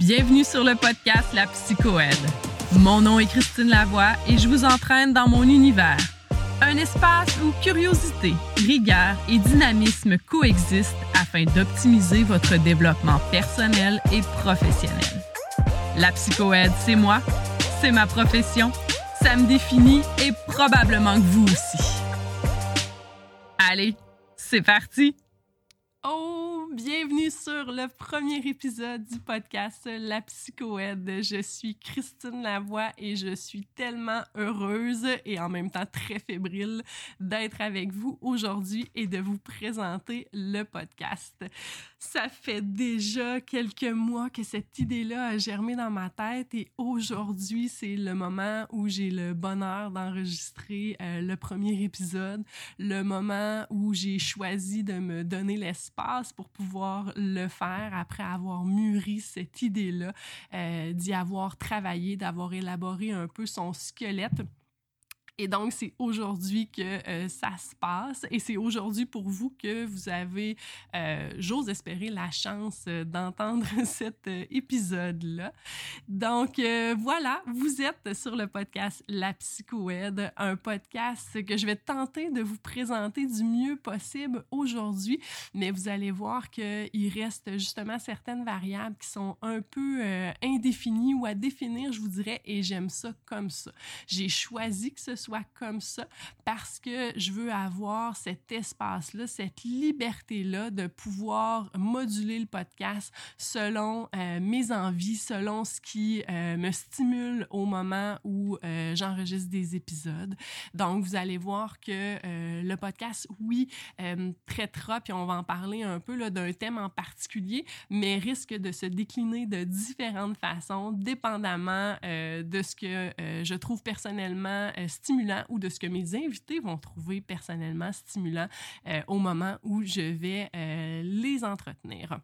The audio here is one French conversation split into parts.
Bienvenue sur le podcast La Psychoède. Mon nom est Christine Lavoie et je vous entraîne dans mon univers. Un espace où curiosité, rigueur et dynamisme coexistent afin d'optimiser votre développement personnel et professionnel. La psychoède, c'est moi, c'est ma profession, ça me définit et probablement que vous aussi. Allez, c'est parti! Oh, bienvenue sur le premier épisode du podcast La Psychoède. Je suis Christine Lavoie et je suis tellement heureuse et en même temps très fébrile d'être avec vous aujourd'hui et de vous présenter le podcast. Ça fait déjà quelques mois que cette idée-là a germé dans ma tête et aujourd'hui, c'est le moment où j'ai le bonheur d'enregistrer euh, le premier épisode, le moment où j'ai choisi de me donner l'espace pour pouvoir le faire après avoir mûri cette idée-là, euh, d'y avoir travaillé, d'avoir élaboré un peu son squelette. Et donc, c'est aujourd'hui que euh, ça se passe et c'est aujourd'hui pour vous que vous avez, euh, j'ose espérer, la chance euh, d'entendre cet épisode-là. Donc, voilà, vous êtes sur le podcast La Psychoède, un podcast que je vais tenter de vous présenter du mieux possible aujourd'hui, mais vous allez voir qu'il reste justement certaines variables qui sont un peu indéfinies ou à définir, je vous dirais, et j'aime ça comme ça. J'ai choisi que ce soit comme ça parce que je veux avoir cet espace-là, cette liberté-là de pouvoir moduler le podcast selon euh, mes envies, selon ce qui euh, me stimule au moment où euh, j'enregistre des épisodes. Donc, vous allez voir que le podcast, oui, traitera, puis on va en parler un peu d'un thème en particulier, mais risque de se décliner de différentes façons, dépendamment de ce que je trouve personnellement stimulant ou de ce que mes invités vont trouver personnellement stimulant euh, au moment où je vais euh, les entretenir.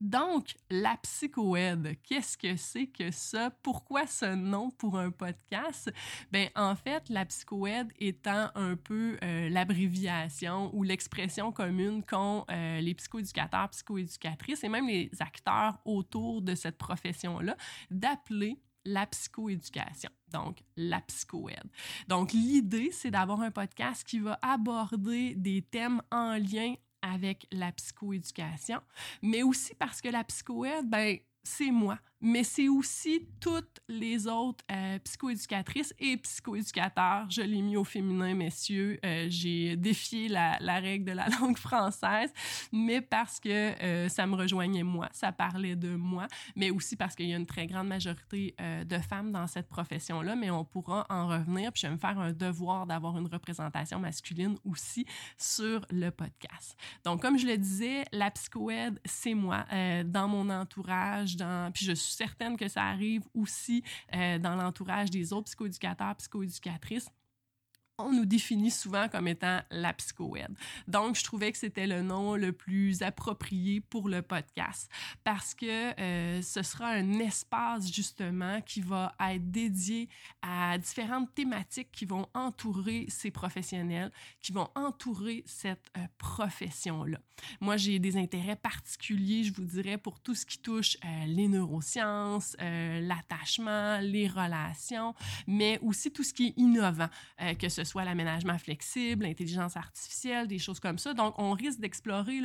Donc, la psychoède, qu'est-ce que c'est que ça? Pourquoi ce nom pour un podcast? Ben, en fait, la psychoède étant un peu euh, l'abréviation ou l'expression commune qu'ont les psychoéducateurs, psychoéducatrices et même les acteurs autour de cette profession-là, d'appeler la psychoéducation, donc la psychoède. Donc l'idée, c'est d'avoir un podcast qui va aborder des thèmes en lien avec la psychoéducation, mais aussi parce que la psychoède, ben, c'est moi mais c'est aussi toutes les autres euh, psychoéducatrices et psychoéducateurs. Je l'ai mis au féminin, messieurs. Euh, j'ai défié la, la, règle de la langue française, mais parce que euh, ça me rejoignait moi, ça parlait de moi, mais aussi parce qu'il y a une très grande majorité euh, de femmes dans cette profession-là, mais on pourra en revenir. Puis je vais me faire un devoir d'avoir une représentation masculine aussi sur le podcast. Donc, comme je le disais, la psychoède, c'est moi. Dans mon entourage, dans... puis je suis certaine que ça arrive aussi euh, dans l'entourage des autres psychoéducateurs, psychoéducatrices on nous définit souvent comme étant la psychoède. Donc, je trouvais que c'était le nom le plus approprié pour le podcast parce que euh, ce sera un espace justement qui va être dédié à différentes thématiques qui vont entourer ces professionnels, qui vont entourer cette euh, profession-là. Moi, j'ai des intérêts particuliers, je vous dirais, pour tout ce qui touche euh, les neurosciences, l'attachement, les relations, mais aussi tout ce qui est innovant, que ce soit l'aménagement flexible, l'intelligence artificielle, des choses comme ça. Donc, on risque d'explorer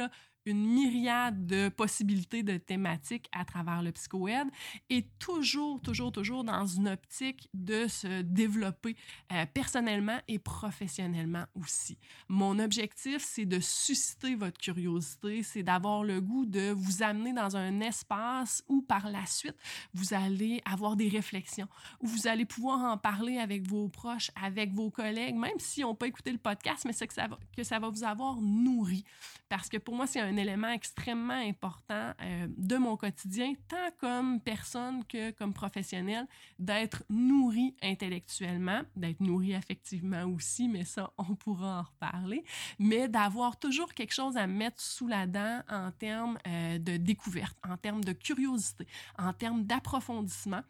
une myriade de possibilités de thématiques à travers le psychoède et toujours, toujours, toujours dans une optique de se développer euh, personnellement et professionnellement aussi. Mon objectif, c'est de susciter votre curiosité, c'est d'avoir le goût de vous amener dans un espace où par la suite, vous allez avoir des réflexions, où vous allez pouvoir en parler avec vos proches, avec vos collègues, même si on peut écouter le podcast, mais c'est que ça va, que ça va vous avoir nourri. Parce que pour moi, c'est un un élément extrêmement important euh, de mon quotidien, tant comme personne que comme professionnel, d'être nourri intellectuellement, d'être nourri affectivement aussi, mais ça, on pourra en reparler, mais d'avoir toujours quelque chose à mettre sous la dent en termes euh, de découverte, en termes de curiosité, en termes d'approfondissement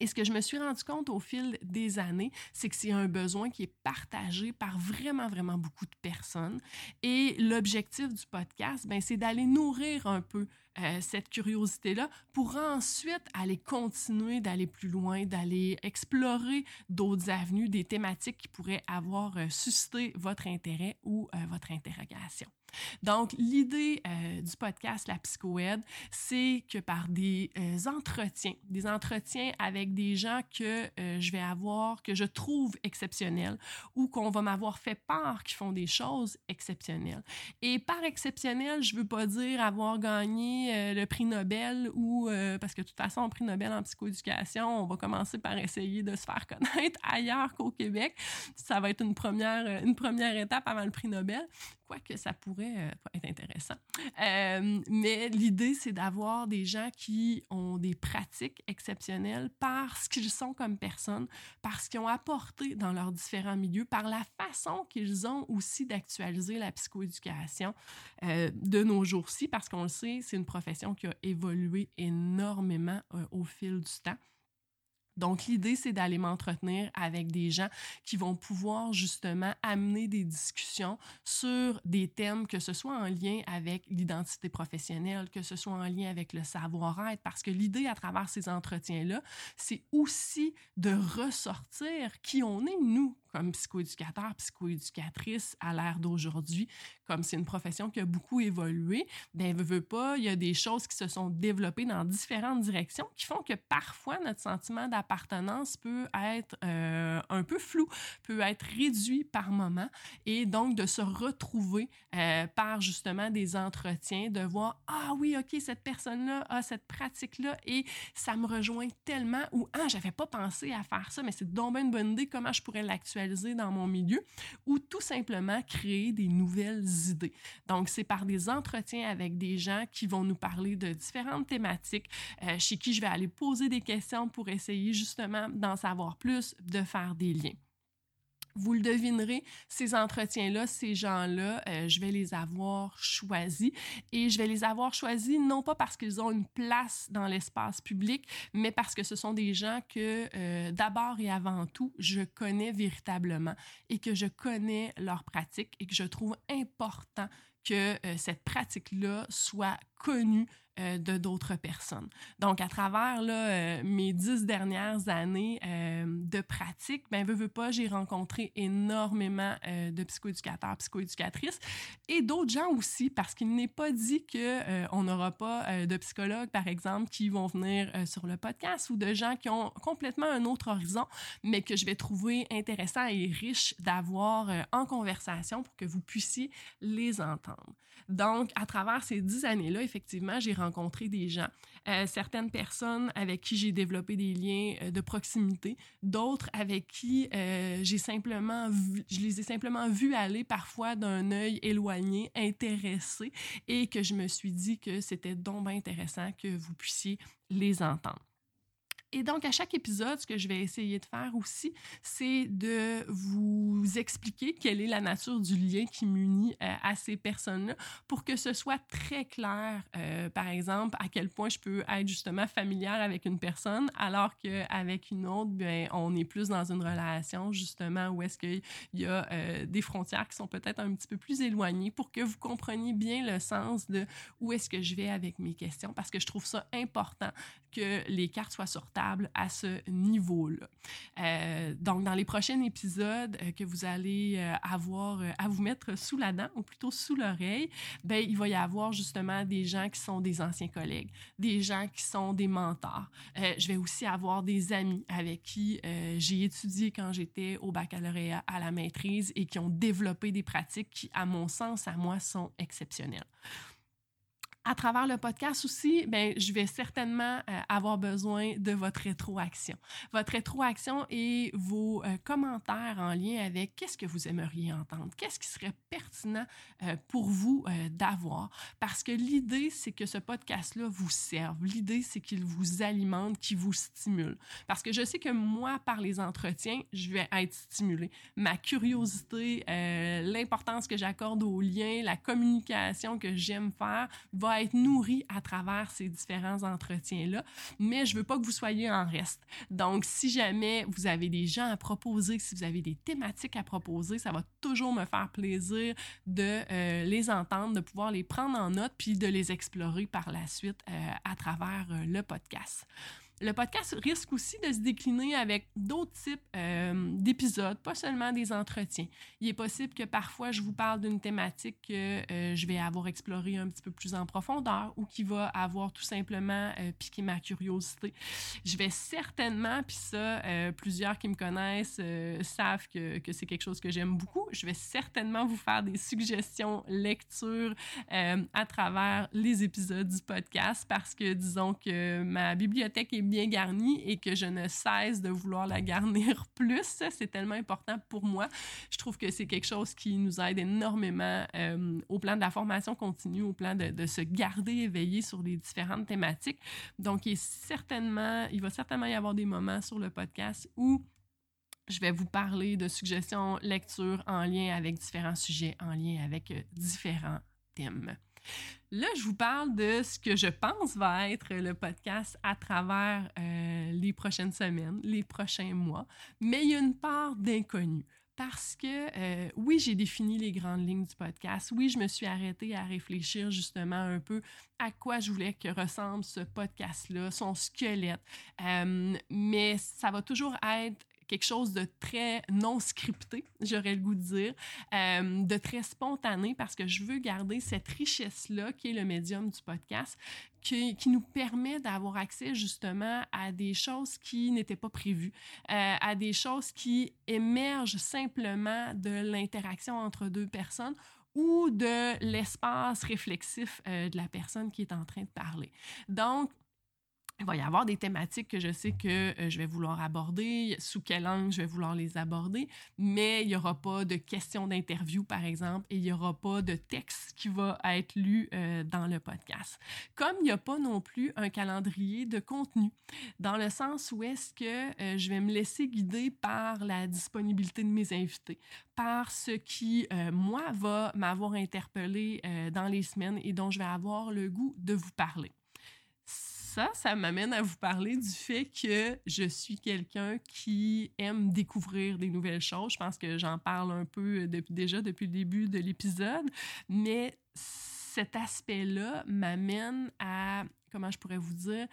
Et ce que je me suis rendu compte au fil des années, c'est que c'est un besoin qui est partagé par vraiment, vraiment beaucoup de personnes. Et l'objectif du podcast, ben, c'est d'aller nourrir un peu euh, cette curiosité-là pour ensuite aller continuer d'aller plus loin, d'aller explorer d'autres avenues, des thématiques qui pourraient avoir euh, suscité votre intérêt ou euh, votre interrogation. Donc, l'idée euh, du podcast La Psychoède, c'est que par des euh, entretiens, des entretiens avec des gens que euh, je vais avoir, que je trouve exceptionnels ou qu'on va m'avoir fait part qui font des choses exceptionnelles. Et par exceptionnel, je veux pas dire avoir gagné le prix Nobel ou, parce que de toute façon, prix Nobel en psychoéducation, on va commencer par essayer de se faire connaître ailleurs qu'au Québec. Ça va être une première, une première étape avant le prix Nobel que ça pourrait euh, être intéressant. Euh, mais l'idée, c'est d'avoir des gens qui ont des pratiques exceptionnelles parce qu'ils sont comme personnes, parce qu'ils ont apporté dans leurs différents milieux, par la façon qu'ils ont aussi d'actualiser la psychoéducation euh, de nos jours-ci, parce qu'on le sait, c'est une profession qui a évolué énormément au fil du temps. Donc, l'idée, c'est d'aller m'entretenir avec des gens qui vont pouvoir justement amener des discussions sur des thèmes, que ce soit en lien avec l'identité professionnelle, que ce soit en lien avec le savoir-être, parce que l'idée à travers ces entretiens-là, c'est aussi de ressortir qui on est, nous, comme psychoéducateur, psychoéducatrice à l'ère d'aujourd'hui, comme c'est une profession qui a beaucoup évolué, ben veut, pas, il y a des choses qui se sont développées dans différentes directions qui font que parfois notre sentiment d'appartenance peut être euh, un peu flou, peut être réduit par moment et donc de se retrouver euh, par justement des entretiens, de voir ah oui ok cette personne-là a cette pratique-là et ça me rejoint tellement ou ah j'avais pas pensé à faire ça mais c'est donc une bonne idée comment je pourrais l'actualiser dans mon milieu ou tout simplement créer des nouvelles idées. Donc, c'est par des entretiens avec des gens qui vont nous parler de différentes thématiques, euh, chez qui je vais aller poser des questions pour essayer justement d'en savoir plus, de faire des liens. Vous le devinerez, ces entretiens-là, ces gens-là, euh, je vais les avoir choisis. Et je vais les avoir choisis non pas parce qu'ils ont une place dans l'espace public, mais parce que ce sont des gens que euh, d'abord et avant tout, je connais véritablement et que je connais leurs pratiques et que je trouve important que euh, cette pratique-là soit connue euh, de d'autres personnes. Donc, à travers là, euh, mes dix dernières années euh, de pratique, ben, veux, veux pas, j'ai rencontré énormément de psychoéducateurs, psychoéducatrices et d'autres gens aussi, parce qu'il n'est pas dit qu'on n'aura pas de psychologues, par exemple, qui vont venir sur le podcast ou de gens qui ont complètement un autre horizon, mais que je vais trouver intéressant et riche d'avoir en conversation pour que vous puissiez les entendre. Donc, à travers ces dix années-là, effectivement, j'ai rencontré des gens, euh, certaines personnes avec qui j'ai développé des liens euh, de proximité, d'autres avec qui euh, j'ai simplement je les ai simplement vus aller parfois d'un œil éloigné, intéressé, et que je me suis dit que c'était donc intéressant que vous puissiez les entendre. Et donc, à chaque épisode, ce que je vais essayer de faire aussi, c'est de vous expliquer quelle est la nature du lien qui m'unit euh, à ces personnes-là pour que ce soit très clair, euh, par exemple, à quel point je peux être justement familière avec une personne, alors qu'avec une autre, bien, on est plus dans une relation justement où est-ce qu'il y a euh, des frontières qui sont peut-être un petit peu plus éloignées pour que vous compreniez bien le sens de où est-ce que je vais avec mes questions, parce que je trouve ça important que les cartes soient sur à ce niveau-là. Euh, donc, dans les prochains épisodes euh, que vous allez euh, avoir à vous mettre sous la dent, ou plutôt sous l'oreille, ben, il va y avoir justement des gens qui sont des anciens collègues, des gens qui sont des mentors. je vais aussi avoir des amis avec qui j'ai étudié quand j'étais au baccalauréat à la maîtrise et qui ont développé des pratiques qui, à mon sens, à moi, sont exceptionnelles à travers le podcast aussi, ben, je vais certainement euh, avoir besoin de votre rétroaction. Votre rétroaction et vos euh, commentaires en lien avec qu'est-ce que vous aimeriez entendre, qu'est-ce qui serait pertinent euh, pour vous d'avoir? Parce que l'idée, c'est que ce podcast-là vous serve. L'idée, c'est qu'il vous alimente, qu'il vous stimule. Parce que je sais que moi, par les entretiens, je vais être stimulée. Ma curiosité, l'importance que j'accorde aux liens, la communication que j'aime faire va être nourri à travers ces différents entretiens-là, mais je veux pas que vous soyez en reste. Donc, si jamais vous avez des gens à proposer, si vous avez des thématiques à proposer, ça va toujours me faire plaisir de euh, les entendre, de pouvoir les prendre en note, puis de les explorer par la suite euh, à travers euh, le podcast le podcast risque aussi de se décliner avec d'autres types euh, d'épisodes, pas seulement des entretiens. Il est possible que parfois je vous parle d'une thématique que euh, je vais avoir explorée un petit peu plus en profondeur ou qui va avoir tout simplement euh, piqué ma curiosité. Je vais certainement, puis ça, plusieurs qui me connaissent savent que, que c'est quelque chose que j'aime beaucoup, je vais certainement vous faire des suggestions lecture à travers les épisodes du podcast parce que disons que ma bibliothèque est bien garnie et que je ne cesse de vouloir la garnir plus. C'est tellement important pour moi. Je trouve que c'est quelque chose qui nous aide énormément euh, au plan de la formation continue, au plan de, se garder éveillé sur les différentes thématiques. Donc, il, va certainement y avoir des moments sur le podcast où je vais vous parler de suggestions lecture en lien avec différents sujets, en lien avec euh, différents thèmes. Là, je vous parle de ce que je pense va être le podcast à travers euh, les prochaines semaines, les prochains mois, mais il y a une part d'inconnu. Parce que euh, oui, j'ai défini les grandes lignes du podcast. Oui, je me suis arrêtée à réfléchir justement un peu à quoi je voulais que ressemble ce podcast-là, son squelette. Euh, mais ça va toujours être quelque chose de très non scripté, j'aurais le goût de dire, euh, de très spontané parce que je veux garder cette richesse-là qui est le médium du podcast, qui, qui nous permet d'avoir accès justement à des choses qui n'étaient pas prévues, euh, à des choses qui émergent simplement de l'interaction entre deux personnes ou de l'espace réflexif euh, de la personne qui est en train de parler. Donc, il va y avoir des thématiques que je sais que euh, je vais vouloir aborder, sous quel angle je vais vouloir les aborder, mais il n'y aura pas de questions d'interview, par exemple, et il n'y aura pas de texte qui va être lu euh, dans le podcast. Comme il n'y a pas non plus un calendrier de contenu, dans le sens où est-ce que euh, je vais me laisser guider par la disponibilité de mes invités, par ce qui, moi, va m'avoir interpellé dans les semaines et dont je vais avoir le goût de vous parler ça, ça m'amène à vous parler du fait que je suis quelqu'un qui aime découvrir des nouvelles choses. Je pense que j'en parle un peu depuis, déjà depuis le début de l'épisode, mais cet aspect-là m'amène à, comment je pourrais vous dire,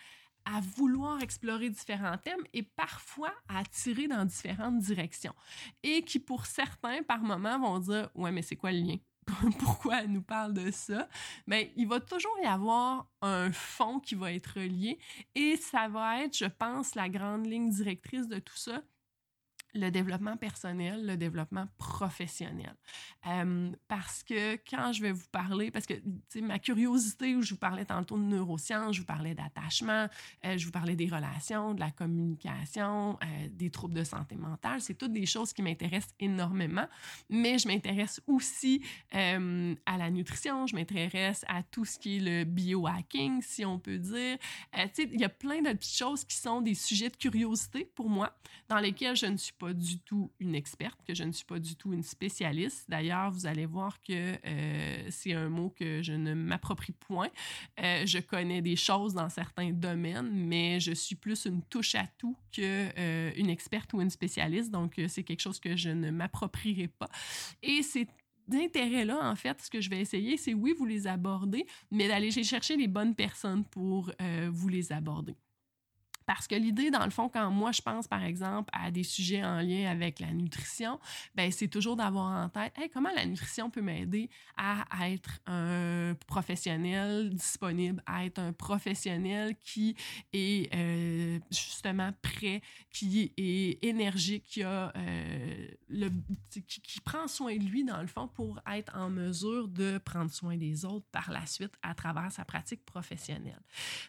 à vouloir explorer différents thèmes et parfois à tirer dans différentes directions. Et qui, pour certains, par moments, vont dire Ouais, mais c'est quoi le lien pourquoi elle nous parle de ça, mais il va toujours y avoir un fond qui va être lié et ça va être, je pense, la grande ligne directrice de tout ça, le développement personnel, le développement professionnel. Euh, parce que quand je vais vous parler, parce que ma curiosité, où je vous parlais tantôt de neurosciences, je vous parlais d'attachement, euh, je vous parlais des relations, de la communication, euh, des troubles de santé mentale, c'est toutes des choses qui m'intéressent énormément, mais je m'intéresse aussi à la nutrition, je m'intéresse à tout ce qui est le biohacking, si on peut dire. il y a plein de petites choses qui sont des sujets de curiosité pour moi, dans lesquels je ne suis pas du tout une experte, que je ne suis pas du tout une spécialiste. D'ailleurs, vous allez voir que euh, c'est un mot que je ne m'approprie point. Euh, je connais des choses dans certains domaines, mais je suis plus une touche à tout qu'une euh, une experte ou une spécialiste. Donc, c'est quelque chose que je ne m'approprierai pas. Et c'est d'intérêt-là, en fait, ce que je vais essayer, c'est oui, vous les aborder, mais d'aller chercher les bonnes personnes pour vous les aborder. Parce que l'idée, dans le fond, quand moi je pense, par exemple, à des sujets en lien avec la nutrition, ben c'est toujours d'avoir en tête, comment la nutrition peut m'aider à être un professionnel disponible, à être un professionnel qui est euh, justement prêt, qui est énergique, qui a euh, le, qui, prend soin de lui dans le fond pour être en mesure de prendre soin des autres par la suite à travers sa pratique professionnelle.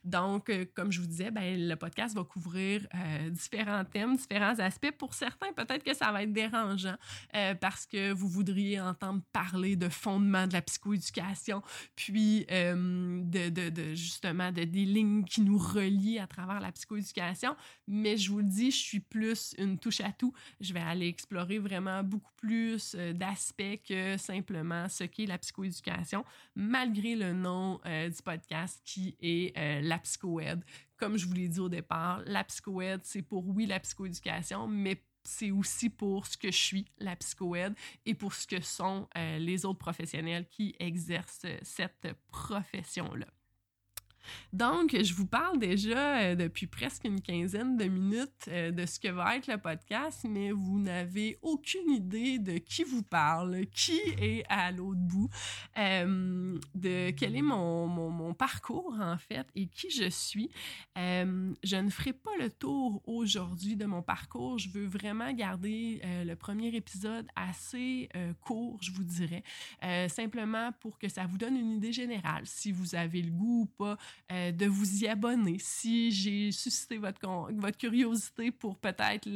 Donc, euh, comme je vous disais, ben le podcast va couvrir euh, différents thèmes, différents aspects. Pour certains, peut-être que ça va être dérangeant euh, parce que vous voudriez entendre parler de fondements de la psychoéducation, puis de, de, de, justement de, des lignes qui nous relient à travers la psychoéducation. Mais je vous le dis, je suis plus une touche à tout. Je vais aller explorer vraiment beaucoup plus d'aspects que simplement ce qu'est la psychoéducation, malgré le nom du podcast qui est la psychoède comme je vous l'ai dit au départ, la psychoède, c'est pour, oui, la psychoéducation, mais c'est aussi pour ce que je suis, la psychoède, et pour ce que sont euh, les autres professionnels qui exercent cette profession-là. Donc, je vous parle déjà euh, depuis presque une quinzaine de minutes euh, de ce que va être le podcast, mais vous n'avez aucune idée de qui vous parle, qui est à l'autre bout, euh, de quel est mon, mon, parcours en fait et qui je suis. je ne ferai pas le tour aujourd'hui de mon parcours. Je veux vraiment garder le premier épisode assez court, je vous dirais, simplement pour que ça vous donne une idée générale, si vous avez le goût ou pas euh, de vous y abonner. Si j'ai suscité votre, votre curiosité pour peut-être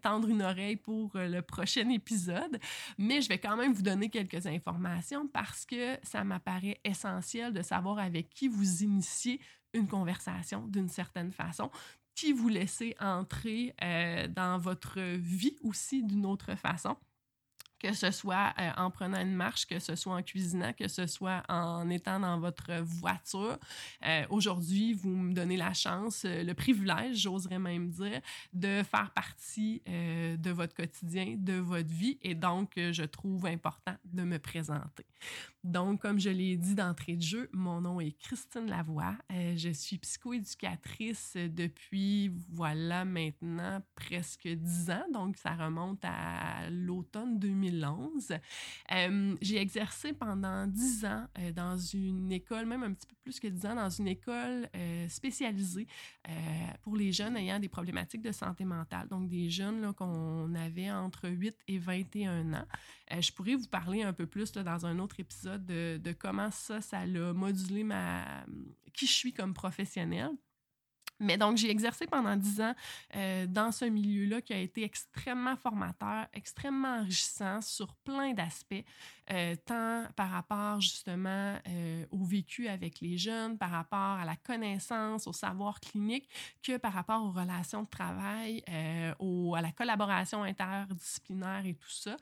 tendre une oreille pour euh, le prochain épisode, mais je vais quand même vous donner quelques informations parce que ça m'apparaît essentiel de savoir avec qui vous initiez une conversation d'une certaine façon, qui vous laissez entrer euh, dans votre vie aussi d'une autre façon que ce soit euh, en prenant une marche, que ce soit en cuisinant, que ce soit en étant dans votre voiture. Euh, aujourd'hui, vous me donnez la chance, euh, le privilège, j'oserais même dire, de faire partie de votre quotidien, de votre vie, et donc je trouve important de me présenter. Donc, comme je l'ai dit d'entrée de jeu, mon nom est Christine Lavoie. je suis psychoéducatrice depuis, voilà, maintenant presque dix ans, donc ça remonte à l'automne 2000 euh, j'ai exercé pendant dix ans euh, dans une école, même un petit peu plus que dix ans, dans une école euh, spécialisée pour les jeunes ayant des problématiques de santé mentale. Donc, des jeunes qu'on avait entre 8 et 21 ans. je pourrais vous parler un peu plus dans un autre épisode de, de comment ça, ça a modulé ma, qui je suis comme professionnelle. Mais donc, j'ai exercé pendant dix ans euh, dans ce milieu-là qui a été extrêmement formateur, extrêmement enrichissant sur plein d'aspects, euh, tant par rapport justement euh, au vécu avec les jeunes, par rapport à la connaissance, au savoir clinique, que par rapport aux relations de travail, à la collaboration interdisciplinaire et tout ça.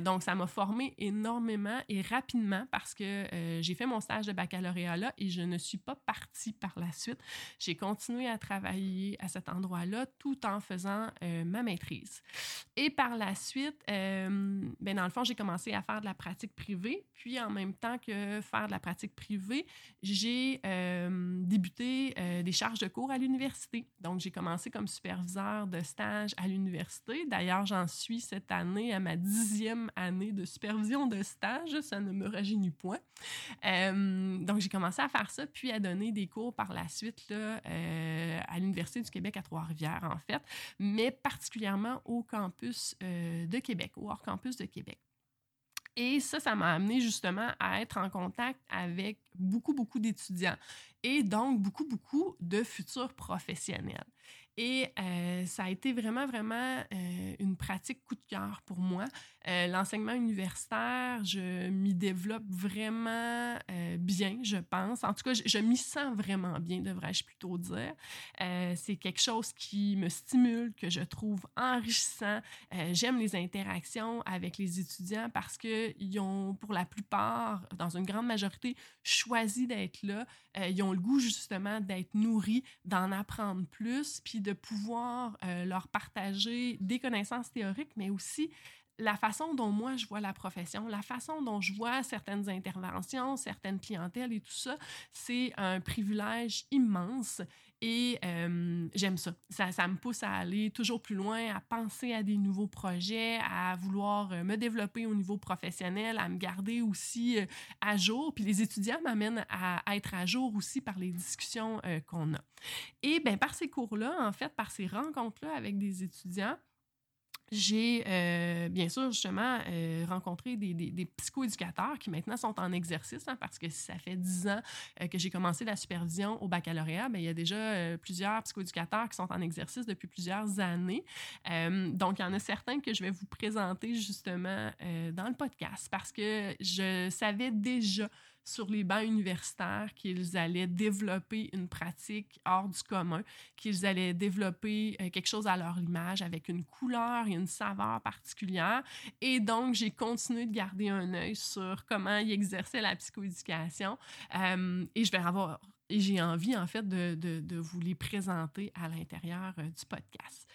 donc, ça m'a formé énormément et rapidement parce que j'ai fait mon stage de baccalauréat là et je ne suis pas partie par la suite. J'ai continué travailler à cet endroit-là tout en faisant euh, ma maîtrise. Et par la suite, euh, ben dans le fond, j'ai commencé à faire de la pratique privée. Puis en même temps que faire de la pratique privée, j'ai euh, débuté des charges de cours à l'université. Donc, j'ai commencé comme superviseur de stage à l'université. D'ailleurs, j'en suis cette année à ma dixième année de supervision de stage. Ça ne me rajeunit point. donc, j'ai commencé à faire ça, puis à donner des cours par la suite là, euh, à l'Université du Québec à Trois-Rivières, en fait, mais particulièrement au campus euh, de Québec, au hors campus de Québec. Et ça, ça m'a amené justement à être en contact avec beaucoup, beaucoup d'étudiants et donc beaucoup, beaucoup de futurs professionnels. Et euh, ça a été vraiment, vraiment une coup de cœur pour moi. Euh, l'enseignement universitaire, je m'y développe vraiment bien, je pense. En tout cas, je, m'y sens vraiment bien, devrais-je plutôt dire. c'est quelque chose qui me stimule, que je trouve enrichissant. J'aime les interactions avec les étudiants parce qu'ils ont, pour la plupart, dans une grande majorité, choisi d'être là. ils ont le goût justement d'être nourris, d'en apprendre plus, puis de pouvoir euh, leur partager des connaissances théoriques, mais aussi la façon dont moi je vois la profession, la façon dont je vois certaines interventions, certaines clientèles et tout ça, c'est un privilège immense et euh, j'aime ça. ça. me pousse à aller toujours plus loin, à penser à des nouveaux projets, à vouloir euh, me développer au niveau professionnel, à me garder aussi euh, à jour. Puis les étudiants m'amènent à, être à jour aussi par les discussions qu'on a. Et bien, par ces cours-là, en fait, par ces rencontres-là avec des étudiants, j'ai euh, bien sûr justement euh, rencontré des, des, psychoéducateurs qui maintenant sont en exercice hein, parce que ça fait dix ans euh, que j'ai commencé la supervision au baccalauréat. Bien, il y a déjà plusieurs psychoéducateurs qui sont en exercice depuis plusieurs années. donc, il y en a certains que je vais vous présenter justement dans le podcast parce que je savais déjà sur les bancs universitaires qu'ils allaient développer une pratique hors du commun, qu'ils allaient développer euh, quelque chose à leur image avec une couleur et une saveur particulière. Et donc, j'ai continué de garder un œil sur comment ils exerçaient la psychoéducation. Euh, et je vais avoir j'ai envie, en fait, de, de, de, vous les présenter à l'intérieur euh, du podcast.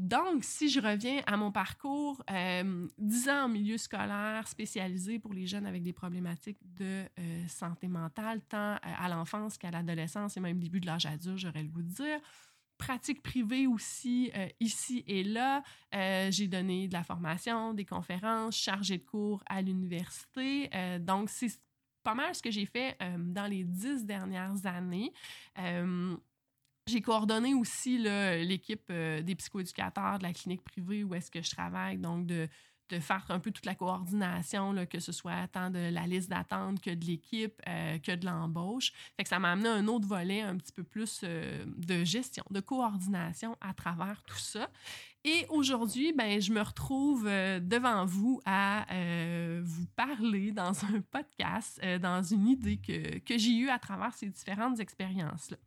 Donc, si je reviens à mon parcours, euh, 10 ans en milieu scolaire spécialisé pour les jeunes avec des problématiques de euh, santé mentale, tant euh, à l'enfance qu'à l'adolescence et même début de l'âge adulte, j'aurais le goût de dire. Pratique privée aussi, euh, ici et là. Euh, j'ai donné de la formation, des conférences, chargé de cours à l'université. Euh, donc, c'est pas mal ce que j'ai fait dans les dix dernières années. J'ai coordonné aussi l'équipe euh, des psychoéducateurs de la clinique privée où est-ce que je travaille, donc de, de faire un peu toute la coordination, que ce soit tant de la liste d'attente que de l'équipe, euh, que de l'embauche. Fait que ça m'a amené un autre volet un petit peu plus euh, de gestion, de coordination à travers tout ça. Et aujourd'hui, ben, je me retrouve euh, devant vous à euh, vous parler dans un podcast, euh, dans une idée que, que j'ai eue à travers ces différentes expériences-là.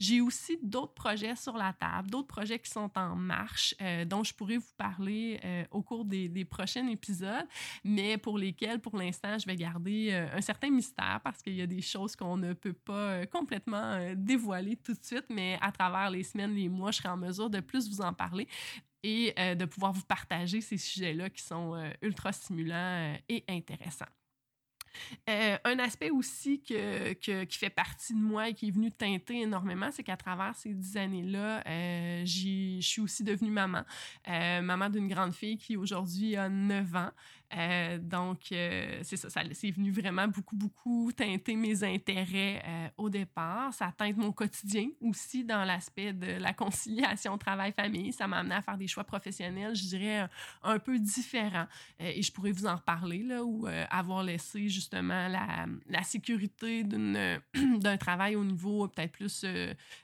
J'ai aussi d'autres projets sur la table, d'autres projets qui sont en marche, dont je pourrais vous parler au cours des, des, prochains épisodes, mais pour lesquels, pour l'instant, je vais garder un certain mystère parce qu'il y a des choses qu'on ne peut pas complètement dévoiler tout de suite, mais à travers les semaines, les mois, je serai en mesure de plus vous en parler et euh, de pouvoir vous partager ces sujets-là qui sont euh, ultra stimulants euh, et intéressants. un aspect aussi que, qui fait partie de moi et qui est venu teinter énormément, c'est qu'à travers ces dix années-là, je suis aussi devenue maman. maman d'une grande fille qui aujourd'hui a 9 ans. Euh, donc, euh, c'est ça, ça c'est venu vraiment beaucoup, beaucoup teinter mes intérêts euh, au départ. Ça teinte mon quotidien aussi dans l'aspect de la conciliation travail-famille. Ça m'a amené à faire des choix professionnels, je dirais, un, peu différents. et je pourrais vous en reparler, là, ou avoir laissé justement la, la sécurité d'un travail au niveau peut-être plus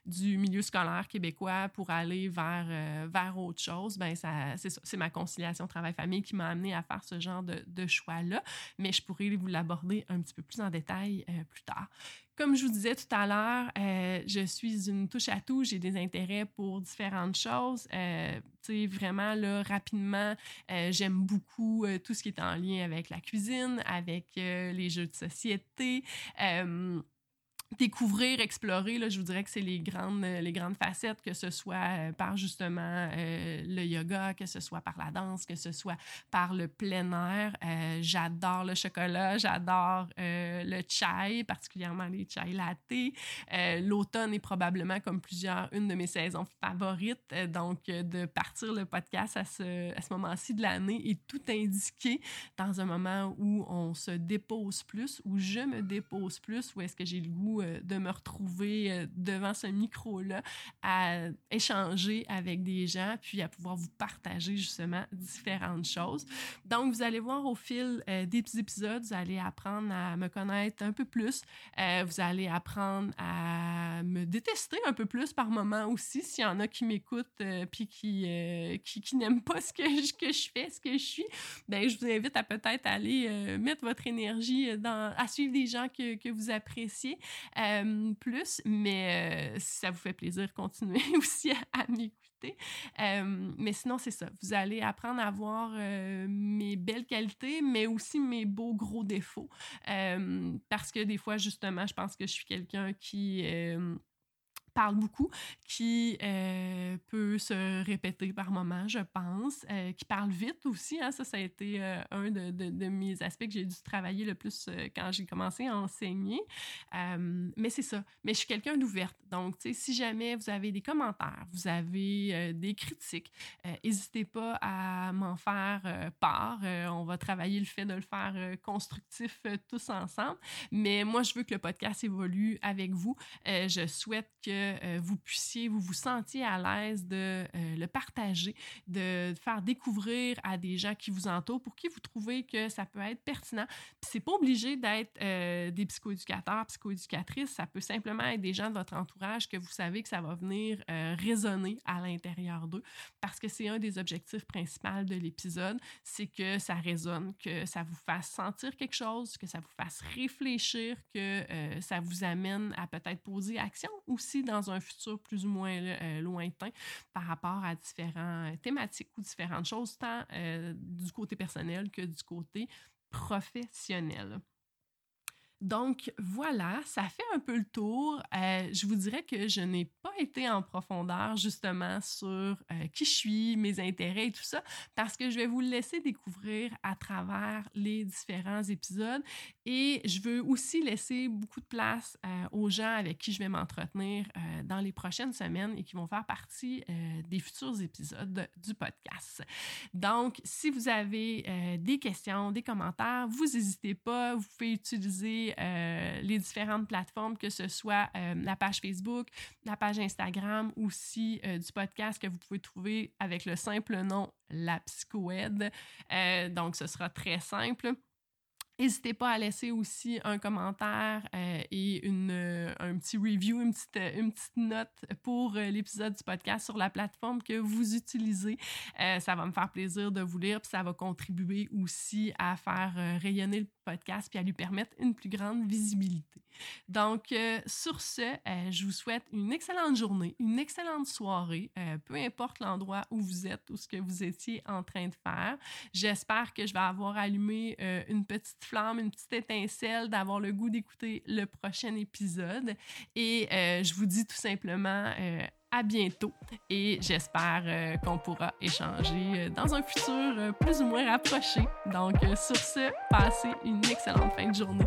du milieu scolaire québécois pour aller vers, vers autre chose. Ben, c'est ma conciliation travail-famille qui m'a amené à faire ce genre de, choix-là, mais je pourrais vous l'aborder un petit peu plus en détail euh, plus tard. Comme je vous disais tout à l'heure, euh, je suis une touche à tout, j'ai des intérêts pour différentes choses. Euh, tu sais, vraiment, là, rapidement, j'aime beaucoup tout ce qui est en lien avec la cuisine, avec les jeux de société découvrir, explorer, là, je vous dirais que c'est les grandes, euh, les grandes facettes, que ce soit euh, par justement euh, le yoga, que ce soit par la danse, que ce soit par le plein air. j'adore le chocolat, j'adore le chai, particulièrement les chai latte. L'automne est probablement, comme plusieurs, une de mes saisons favorites. donc, de partir le podcast à ce, à ce moment-ci de l'année est tout indiqué dans un moment où on se dépose plus, où je me dépose plus, où est-ce que j'ai le goût euh, de me retrouver euh, devant ce micro-là à échanger avec des gens, puis à pouvoir vous partager justement différentes choses. Donc, vous allez voir au fil euh, des épisodes, vous allez apprendre à me connaître un peu plus. vous allez apprendre à me détester un peu plus par moment aussi, s'il y en a qui m'écoutent puis qui, qui, qui n'aiment pas ce que je, que je fais, ce que je suis. Ben, je vous invite à peut-être aller mettre votre énergie dans, à suivre des gens que, que vous appréciez. Euh, plus, mais euh, si ça vous fait plaisir, continuez aussi à, m'écouter. Euh, mais sinon, c'est ça. Vous allez apprendre à voir mes belles qualités, mais aussi mes beaux gros défauts. parce que des fois, justement, je pense que je suis quelqu'un qui parle beaucoup, qui euh, peut se répéter par moments, je pense, euh, qui parle vite aussi. Hein, ça, ça a été euh, un de, de, de, mes aspects que j'ai dû travailler le plus quand j'ai commencé à enseigner. mais c'est ça. Mais je suis quelqu'un d'ouverte. Donc, si jamais vous avez des commentaires, vous avez des critiques, n'hésitez pas à m'en faire part. on va travailler le fait de le faire constructif tous ensemble. Mais moi, je veux que le podcast évolue avec vous. je souhaite que que vous puissiez, vous vous sentiez à l'aise de le partager, de faire découvrir à des gens qui vous entourent pour qui vous trouvez que ça peut être pertinent. Puis c'est pas obligé d'être des psychoéducateurs, psychoéducatrices, ça peut simplement être des gens de votre entourage que vous savez que ça va venir résonner à l'intérieur d'eux parce que c'est un des objectifs principaux de l'épisode, c'est que ça résonne, que ça vous fasse sentir quelque chose, que ça vous fasse réfléchir, que euh, ça vous amène à peut-être poser action aussi dans un futur plus ou moins euh, lointain par rapport à différentes thématiques ou différentes choses, tant euh, du côté personnel que du côté professionnel. Donc voilà, ça fait un peu le tour. Euh, je vous dirais que je n'ai pas été en profondeur justement sur euh, qui je suis, mes intérêts et tout ça, parce que je vais vous laisser découvrir à travers les différents épisodes. Et je veux aussi laisser beaucoup de place euh, aux gens avec qui je vais m'entretenir dans les prochaines semaines et qui vont faire partie des futurs épisodes du podcast. Donc, si vous avez des questions, des commentaires, vous n'hésitez pas, vous pouvez utiliser euh, les différentes plateformes, que ce soit euh, la page Facebook, la page Instagram, aussi euh, du podcast que vous pouvez trouver avec le simple nom La Psychoède. donc, ce sera très simple. N'hésitez pas à laisser aussi un commentaire et une, un petit review, une petite, une petite note pour l'épisode du podcast sur la plateforme que vous utilisez. ça va me faire plaisir de vous lire, puis ça va contribuer aussi à faire rayonner le podcast puis à lui permettre une plus grande visibilité. Donc, euh, sur ce, euh, je vous souhaite une excellente journée, une excellente soirée, euh, peu importe l'endroit où vous êtes ou ce que vous étiez en train de faire. J'espère que je vais avoir allumé une petite flamme, une petite étincelle, d'avoir le goût d'écouter le prochain épisode. Et je vous dis tout simplement à bientôt et j'espère qu'on pourra échanger dans un futur plus ou moins rapproché. Donc, sur ce, passez une excellente fin de journée.